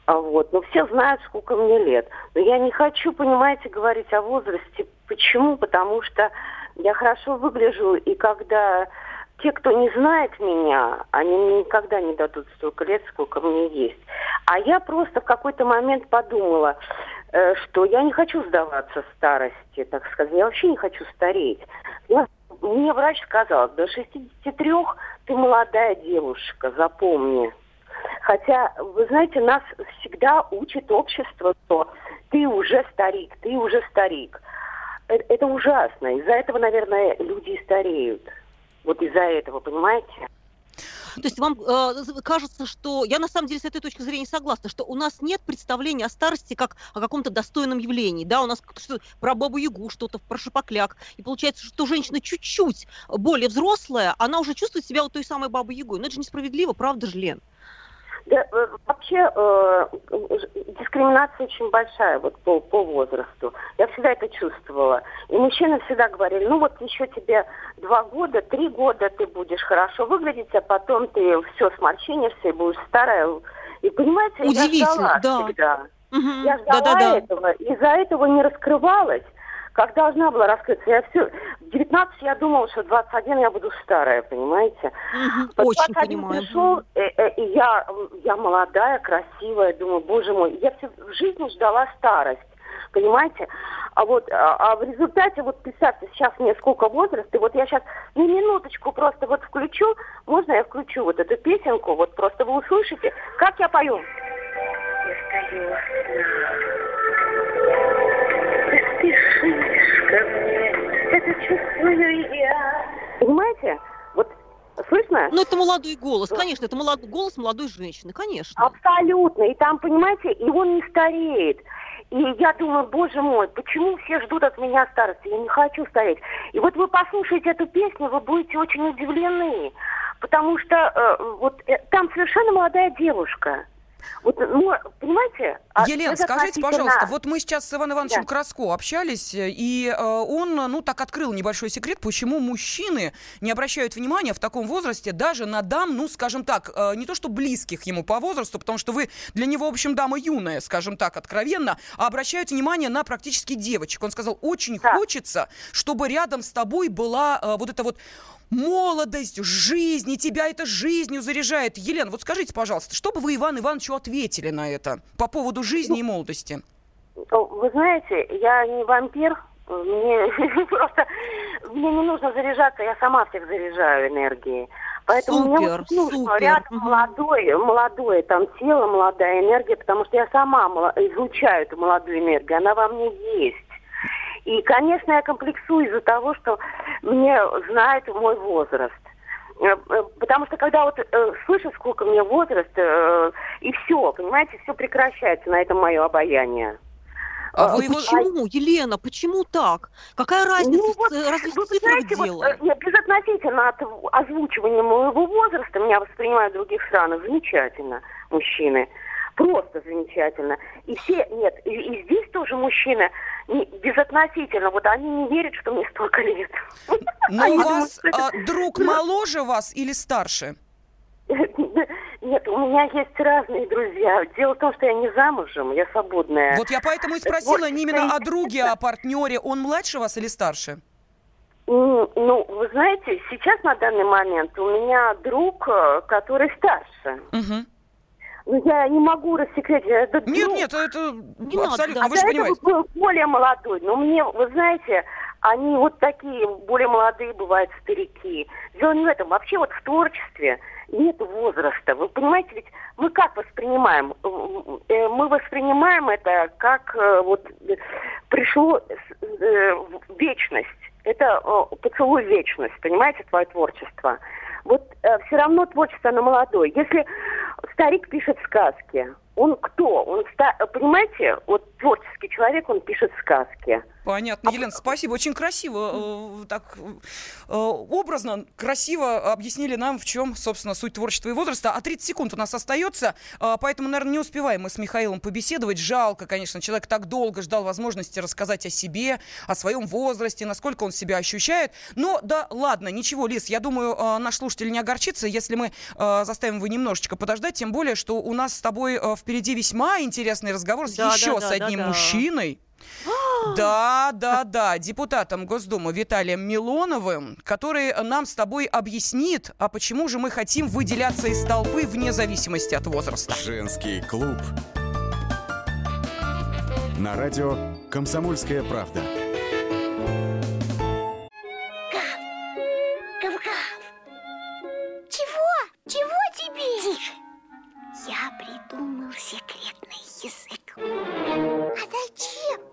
Speaker 11: А вот. Но все знают, сколько мне лет. Но я не хочу, понимаете, говорить о возрасте. Почему? Потому что я хорошо выгляжу, и когда те, кто не знает меня, они мне никогда не дадут столько лет, сколько мне есть. А я просто в какой-то момент подумала, э, что я не хочу сдаваться старости, так сказать. Я вообще не хочу стареть. Я, мне врач сказал, до 63 ты молодая девушка, запомни. Хотя, вы знаете, нас всегда учит общество, что ты уже старик, ты уже старик. Это, это ужасно. Из-за этого, наверное, люди и стареют. Вот из-за этого, понимаете?
Speaker 3: То есть вам э, кажется, что... Я на самом деле с этой точки зрения согласна, что у нас нет представления о старости как о каком-то достойном явлении. Да, у нас что, про бабу-ягу что-то, про шапокляк. И получается, что женщина чуть-чуть более взрослая, она уже чувствует себя вот той самой бабой-ягой. Но это же несправедливо, правда же, Лен?
Speaker 11: Да, э, вообще э, дискриминация очень большая вот по, по возрасту. Я всегда это чувствовала. И мужчины всегда говорили, ну вот еще тебе два года, три года ты будешь хорошо выглядеть, а потом ты все сморщинишься и будешь старая. И понимаете, я ждала да. всегда. Угу. Я ждала да, да, да. этого, из-за этого не раскрывалась как должна была раскрыться. Я все... В 19 я думала, что в 21 я буду старая, понимаете?
Speaker 3: Угу, очень понимаю.
Speaker 11: пришел, э, э, и я, я молодая, красивая, думаю, боже мой, я всю жизнь ждала старость понимаете? А вот а, а в результате, вот представьте, сейчас мне сколько возраст, и вот я сейчас на минуточку просто вот включу, можно я включу вот эту песенку, вот просто вы услышите, как я пою. Я стою спешишь ко мне, это чувствую я. Понимаете? Вот Слышно?
Speaker 3: Ну, это молодой голос, конечно, это молод... голос молодой женщины, конечно.
Speaker 11: Абсолютно. И там, понимаете, и он не стареет. И я думаю, боже мой, почему все ждут от меня старости? Я не хочу стареть. И вот вы послушаете эту песню, вы будете очень удивлены. Потому что э, вот э, там совершенно молодая девушка. Вот, ну, понимаете?
Speaker 2: А Елена, скажите, пожалуйста, вот мы сейчас с Иваном Ивановичем да. Краско общались, и э, он, ну, так открыл небольшой секрет, почему мужчины не обращают внимания в таком возрасте даже на дам, ну, скажем так, э, не то что близких ему по возрасту, потому что вы для него, в общем, дама юная, скажем так, откровенно, а обращают внимание на практически девочек. Он сказал, очень да. хочется, чтобы рядом с тобой была э, вот эта вот молодость, жизнь, и тебя это жизнью заряжает. Елена, вот скажите, пожалуйста, что бы вы Иван Ивановичу ответили на это по поводу жизни и молодости?
Speaker 11: Вы знаете, я не вампир, мне просто мне не нужно заряжаться, я сама всех заряжаю энергией. Поэтому супер, мне вот нужно супер. рядом молодое, молодое там тело, молодая энергия, потому что я сама излучаю эту молодую энергию, она во мне есть. И, конечно, я комплексую из-за того, что мне знают мой возраст. Э, э, потому что когда вот э, слышу, сколько мне возраст, э, и все, понимаете, все прекращается на этом мое обаяние.
Speaker 3: А, а вы. Почему, Елена, почему так? Какая разница, ну, вот, разве вы знаете, дело?
Speaker 11: Вот, безотносительно от озвучивания моего возраста, меня воспринимают в других странах замечательно мужчины просто замечательно. И все, нет, и, и здесь тоже мужчины не, безотносительно, вот они не верят, что мне столько лет.
Speaker 2: Но у вас а, друг моложе вас или старше?
Speaker 11: Нет, у меня есть разные друзья. Дело в том, что я не замужем, я свободная.
Speaker 2: Вот я поэтому и спросила не именно о друге, а о партнере. Он младше вас или старше?
Speaker 11: Ну, вы знаете, сейчас на данный момент у меня друг, э, который старше. Угу. Ну, я не могу рассекретить. Это,
Speaker 2: нет,
Speaker 11: ну,
Speaker 2: нет, это не абсолютно, надо,
Speaker 11: да. вы же понимаете. был более молодой, но мне, вы знаете, они вот такие более молодые бывают старики. Дело не в этом. Вообще вот в творчестве нет возраста. Вы понимаете, ведь мы как воспринимаем? Э, мы воспринимаем это как э, вот пришло э, вечность. Это поцелуй вечность, понимаете, твое творчество вот э, все равно творчество, оно молодое. Если старик пишет сказки, он кто? Он, понимаете, вот творческий человек, он пишет сказки.
Speaker 2: Понятно, Елена, спасибо. Очень красиво, э, так э, образно, красиво объяснили нам, в чем, собственно, суть творчества и возраста. А 30 секунд у нас остается, э, поэтому, наверное, не успеваем мы с Михаилом побеседовать. Жалко, конечно, человек так долго ждал возможности рассказать о себе, о своем возрасте, насколько он себя ощущает. Но да, ладно, ничего, Лиз, я думаю, наш слушатель не огорчится, если мы заставим его немножечко подождать, тем более, что у нас с тобой впереди весьма интересный разговор да, еще да, с одним да, да. мужчиной. Да, да, да, депутатом Госдумы Виталием Милоновым, который нам с тобой объяснит, а почему же мы хотим выделяться из толпы вне зависимости от возраста.
Speaker 1: Женский клуб. На радио «Комсомольская правда».
Speaker 12: Чего? Чего тебе? Тише. Я придумал секретный язык. А зачем?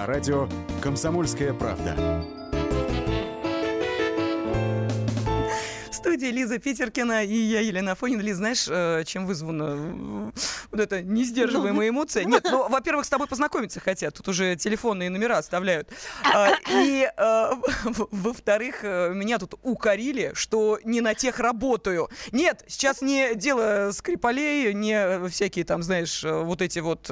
Speaker 1: На радио «Комсомольская правда».
Speaker 2: студии Лиза Питеркина и я, Елена Фонин. Лиз, знаешь, э, чем вызвана э, вот эта несдерживаемая ну. эмоция? Нет, ну, во-первых, с тобой познакомиться хотят. Тут уже телефонные номера оставляют. А, и, э, во-вторых, меня тут укорили, что не на тех работаю. Нет, сейчас не дело Скрипалей, не всякие там, знаешь, вот эти вот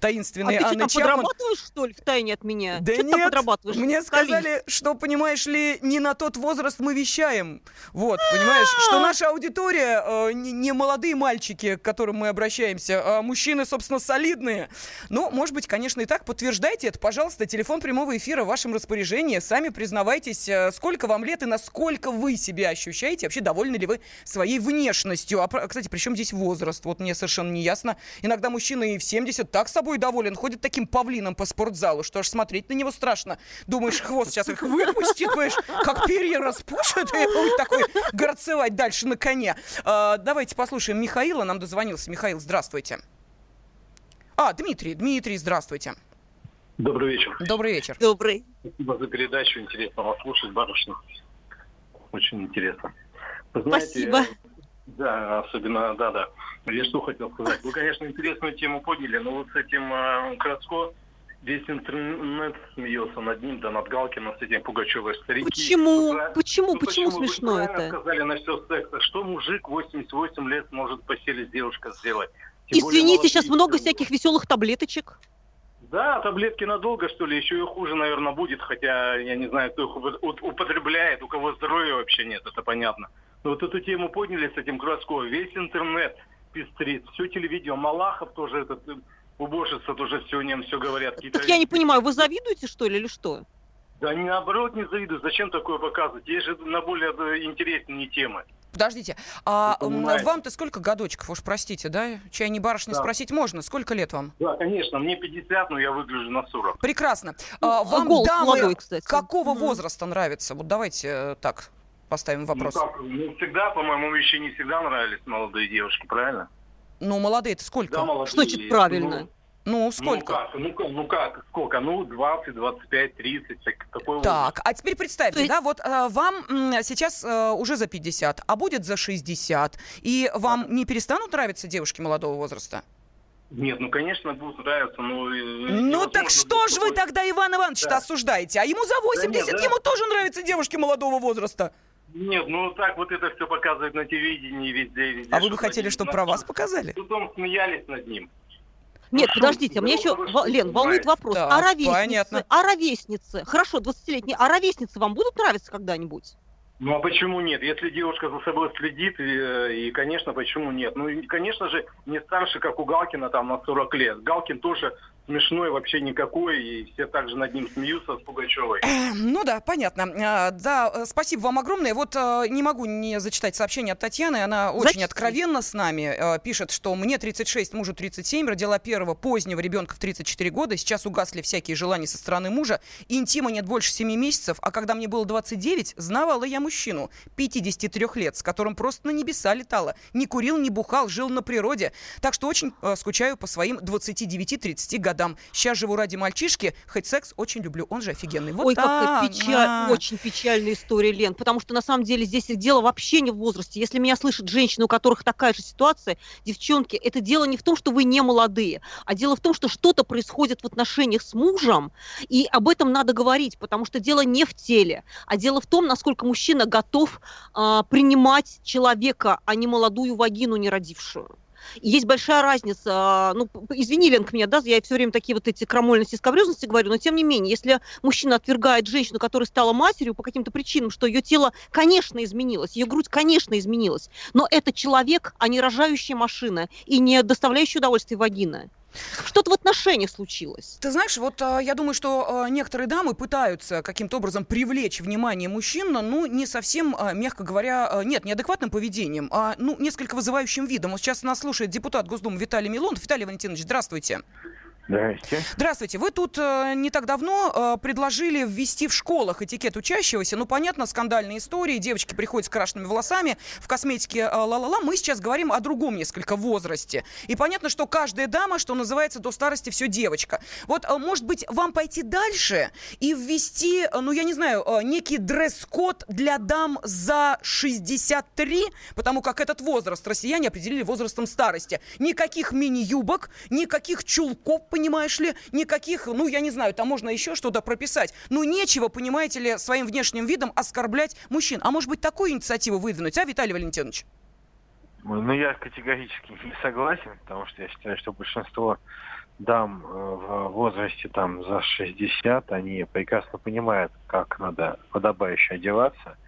Speaker 2: таинственные
Speaker 3: а ты Анны что, там подрабатываешь, что ли, в тайне от меня?
Speaker 2: Да что нет, мне сказали, что, понимаешь ли, не на тот возраст мы вещаем. Вот, понимаешь, что наша аудитория э, не молодые мальчики, к которым мы обращаемся, а мужчины, собственно, солидные. Ну, может быть, конечно, и так. Подтверждайте это, пожалуйста. Телефон прямого эфира в вашем распоряжении. Сами признавайтесь, э, сколько вам лет и насколько вы себя ощущаете. Вообще, довольны ли вы своей внешностью? А, кстати, при чем здесь возраст? Вот мне совершенно не ясно. Иногда мужчина и в 70 так собой доволен, ходит таким павлином по спортзалу, что аж смотреть на него страшно. Думаешь, хвост сейчас их выпустит, думаешь, как перья распушит, и будет такой горцевать дальше на коне. А, давайте послушаем Михаила. Нам дозвонился. Михаил, здравствуйте. А, Дмитрий. Дмитрий, здравствуйте.
Speaker 13: Добрый вечер.
Speaker 2: Добрый вечер.
Speaker 3: Добрый.
Speaker 13: Спасибо за передачу. Интересно вас слушать, барышня. Очень интересно. Вы знаете,
Speaker 3: Спасибо.
Speaker 13: Да, особенно, да, да. Я что хотел сказать. Вы, конечно, интересную тему подняли, но вот с этим э, Краско Весь интернет смеется над ним, да над Галкиным с этим Пугачевой старики.
Speaker 3: Почему? Ну, почему? Ну, почему, почему смешно это?
Speaker 13: сказали насчет секса. Что мужик 88 лет может постели с девушкой сделать?
Speaker 3: Тем Извините, сейчас много всяких веселых таблеточек.
Speaker 13: Да, таблетки надолго, что ли, еще и хуже, наверное, будет, хотя я не знаю, кто их употребляет, у кого здоровья вообще нет, это понятно. Но вот эту тему подняли с этим Краско, весь интернет пестрит, все телевидео, Малахов тоже этот уборщица тоже все о нем все говорят.
Speaker 3: Так я не понимаю, вы завидуете, что ли, или что?
Speaker 13: Да наоборот не завидую. Зачем такое показывать? Есть же на более интересные темы.
Speaker 2: Подождите, а вам-то сколько годочков, уж простите, да? Чай не барышня да. спросить можно. Сколько лет вам?
Speaker 13: Да, конечно, мне 50, но я выгляжу на 40.
Speaker 2: Прекрасно. А, ну, вам Голос дамы молодой, кстати. какого mm возраста нравится? Вот давайте э, так поставим вопрос.
Speaker 13: Ну, как, ну всегда, по-моему, еще не всегда нравились молодые девушки, правильно?
Speaker 2: Ну, молодые-то сколько?
Speaker 13: Да, молодые.
Speaker 3: Что значит правильно?
Speaker 13: Ну,
Speaker 2: ну, сколько?
Speaker 13: Ну как, ну, ну как, сколько? Ну, 20, 25, 30, такой
Speaker 2: Так, а теперь представьте, есть... да, вот э, вам э, сейчас э, уже за 50, а будет за 60, и вам не перестанут нравиться девушки молодого возраста?
Speaker 13: Нет, ну, конечно, будут нравиться, но...
Speaker 2: Ну, так что же вы тогда Иван Иванович-то да. осуждаете? А ему за 80, да нет, да? ему тоже нравятся девушки молодого возраста.
Speaker 13: Нет, ну так вот это все показывают на телевидении везде, везде.
Speaker 2: А вы бы хотели, чтобы про вас показали?
Speaker 13: Потом смеялись над ним.
Speaker 3: Нет, ну, подождите, мне еще, Лен, волнует вопрос. Так, а ровесницы? Понятно. А ровесницы? Хорошо, 20-летние. А ровесницы вам будут нравиться когда-нибудь?
Speaker 13: Ну а почему нет? Если девушка за собой следит, и, э, и конечно, почему нет? Ну, и, конечно же, не старше, как у Галкина, там, на 40 лет. Галкин тоже смешной вообще никакой, и все также над ним смеются с Пугачевой.
Speaker 2: Ну да, понятно. А, да, э, спасибо вам огромное. Вот э, не могу не зачитать сообщение от Татьяны, она очень Зачем? откровенна с нами. Э, пишет, что мне 36, мужу 37, родила первого позднего ребенка в 34 года, сейчас угасли всякие желания со стороны мужа, интима нет больше 7 месяцев, а когда мне было 29, знавала я мужчину 53 лет, с которым просто на небеса летала. Не курил, не бухал, жил на природе. Так что очень скучаю по своим 29-30 годам годам. Сейчас живу ради мальчишки, хоть секс очень люблю, он же офигенный. Вот
Speaker 3: Ой, какая печаль, очень печальная история, Лен, потому что на самом деле здесь дело вообще не в возрасте. Если меня слышат женщины, у которых такая же ситуация, девчонки, это дело не в том, что вы не молодые, а дело в том, что что-то происходит в отношениях с мужем, и об этом надо говорить, потому что дело не в теле, а дело в том, насколько мужчина готов э, принимать человека, а не молодую вагину, не родившую. И есть большая разница, ну, извини, Ленка, меня, да, я все время такие вот эти крамольности, скобрезности говорю, но тем не менее, если мужчина отвергает женщину, которая стала матерью по каким-то причинам, что ее тело, конечно, изменилось, ее грудь, конечно, изменилась, но это человек, а не рожающая машина и не доставляющая удовольствие вагина. Что-то в отношениях случилось.
Speaker 2: Ты знаешь, вот а, я думаю, что а, некоторые дамы пытаются каким-то образом привлечь внимание мужчин, ну, не совсем, а, мягко говоря, нет, неадекватным поведением, а, ну, несколько вызывающим видом. Вот сейчас нас слушает депутат Госдумы Виталий Милонов. Виталий Валентинович. Здравствуйте.
Speaker 14: Здравствуйте.
Speaker 2: Вы тут э, не так давно э, предложили ввести в школах этикет учащегося. Ну, понятно, скандальные истории. Девочки приходят с крашенными волосами, в косметике э, ла-ла-ла. Мы сейчас говорим о другом несколько возрасте. И понятно, что каждая дама, что называется, до старости все девочка. Вот, э, может быть, вам пойти дальше и ввести, э, ну, я не знаю, э, некий дресс-код для дам за 63, потому как этот возраст россияне определили возрастом старости. Никаких мини-юбок, никаких чулков, понимаешь ли, никаких, ну, я не знаю, там можно еще что-то прописать. Ну, нечего, понимаете ли, своим внешним видом оскорблять мужчин. А может быть, такую инициативу выдвинуть, а, Виталий Валентинович?
Speaker 14: Ну, я категорически не согласен, потому что я считаю, что большинство дам э, в возрасте там за 60, они прекрасно понимают, как надо подобающе одеваться.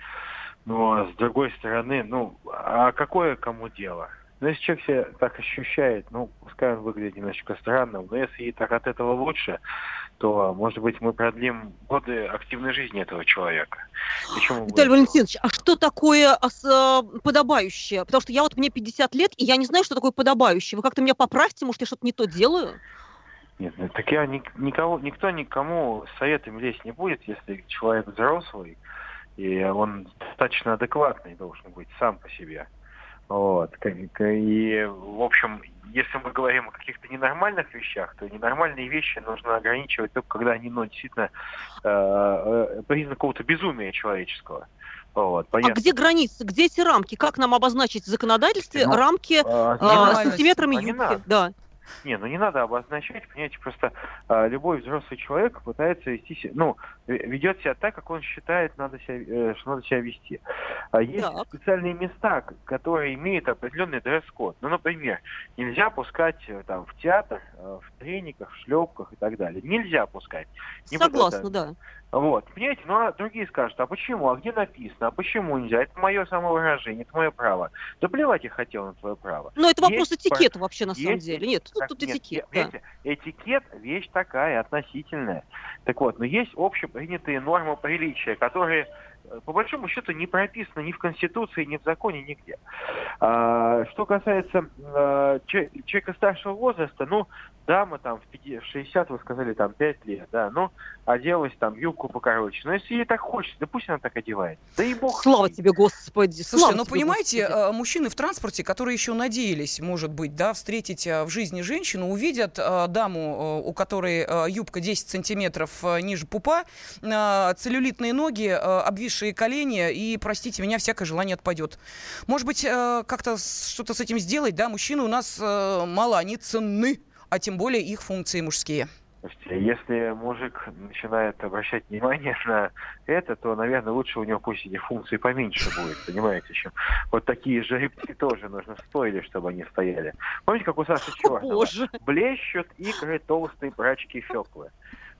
Speaker 14: Но с другой стороны, ну, а какое кому дело? Но если человек себя так ощущает, ну, пускай он выглядит немножечко странным, но если ей так от этого лучше, то, может быть, мы продлим годы активной жизни этого человека.
Speaker 3: Почему Виталий Валентинович, а что такое а, подобающее? Потому что я вот, мне 50 лет, и я не знаю, что такое подобающее. Вы как-то меня поправьте, может, я что-то не то делаю?
Speaker 14: Нет, ну, так я никого, никто никому советами лезть не будет, если человек взрослый, и он достаточно адекватный должен быть сам по себе. Вот. И, в общем, если мы говорим о каких-то ненормальных вещах, то ненормальные вещи нужно ограничивать только когда они, ну, действительно, э, э признак какого-то безумия человеческого.
Speaker 3: Вот, а понятно. А где границы, где эти рамки? Как нам обозначить в законодательстве ну, рамки а, э, сантиметрами юбки? Да.
Speaker 14: Не, ну не надо обозначать, понимаете, просто э, любой взрослый человек пытается вести себя, ну, ведет себя так, как он считает, надо себя, э, что надо себя вести. А есть так. специальные места, которые имеют определенный дресс-код. Ну, например, нельзя пускать э, там в театр, э, в трениках, в шлепках и так далее. Нельзя пускать.
Speaker 3: Не Согласна, да.
Speaker 14: Вот, понимаете, ну а другие скажут, а почему, а где написано, а почему нельзя? Это мое самовыражение, это мое право. Да плевать я хотел на твое право.
Speaker 3: Но это вопрос есть, этикета вообще на есть, самом деле. Нет,
Speaker 14: тут, тут нет, этикет. Нет, да. этикет вещь такая, относительная. Так вот, но есть общепринятые нормы приличия, которые по большому счету не прописано ни в Конституции, ни в законе, нигде. А, что касается а, человека старшего возраста, ну, дама там в 50, 60, вы сказали, там 5 лет, да, ну, оделась там юбку покороче. Но если ей так хочется, да пусть она так одевает. Да и бог.
Speaker 3: Слава тебе, Господи.
Speaker 2: Слушайте, Слава ну понимаете, Господи. А, мужчины в транспорте, которые еще надеялись, может быть, да, встретить в жизни женщину, увидят а, даму, у которой юбка 10 сантиметров ниже пупа, целлюлитные ноги, обвисшие колени, и, простите меня, всякое желание отпадет. Может быть, как-то что-то с этим сделать, да, мужчины у нас мало, они ценны, а тем более их функции мужские.
Speaker 14: Если мужик начинает обращать внимание на это, то, наверное, лучше у него пусть эти функции поменьше будет, понимаете, чем вот такие жеребцы тоже нужно стоили, чтобы они стояли. Помните, как у Саши Черного? Блещут икры толстые брачки Феклы.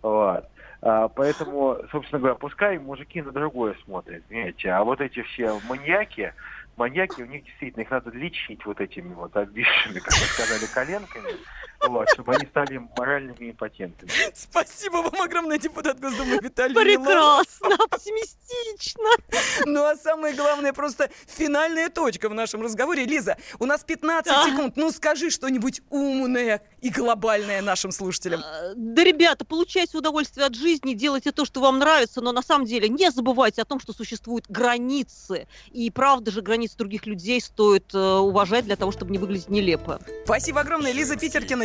Speaker 14: Вот. А, поэтому, собственно говоря, пускай мужики на другое смотрят, понимаете, а вот эти все маньяки, маньяки, у них действительно их надо лечить вот этими вот обвисшими, как вы сказали, коленками, вот, чтобы они стали моральными импотентами.
Speaker 2: Спасибо вам огромное, депутат Госдумы Виталий
Speaker 3: Прекрасно, оптимистично.
Speaker 2: Ну а самое главное, просто финальная точка в нашем разговоре. Лиза, у нас 15 да. секунд. Ну скажи что-нибудь умное и глобальное нашим слушателям. А,
Speaker 3: да, ребята, получайте удовольствие от жизни, делайте то, что вам нравится, но на самом деле не забывайте о том, что существуют границы. И правда же, границы других людей стоит э, уважать для того, чтобы не выглядеть нелепо.
Speaker 2: Спасибо огромное. Лиза Питеркина,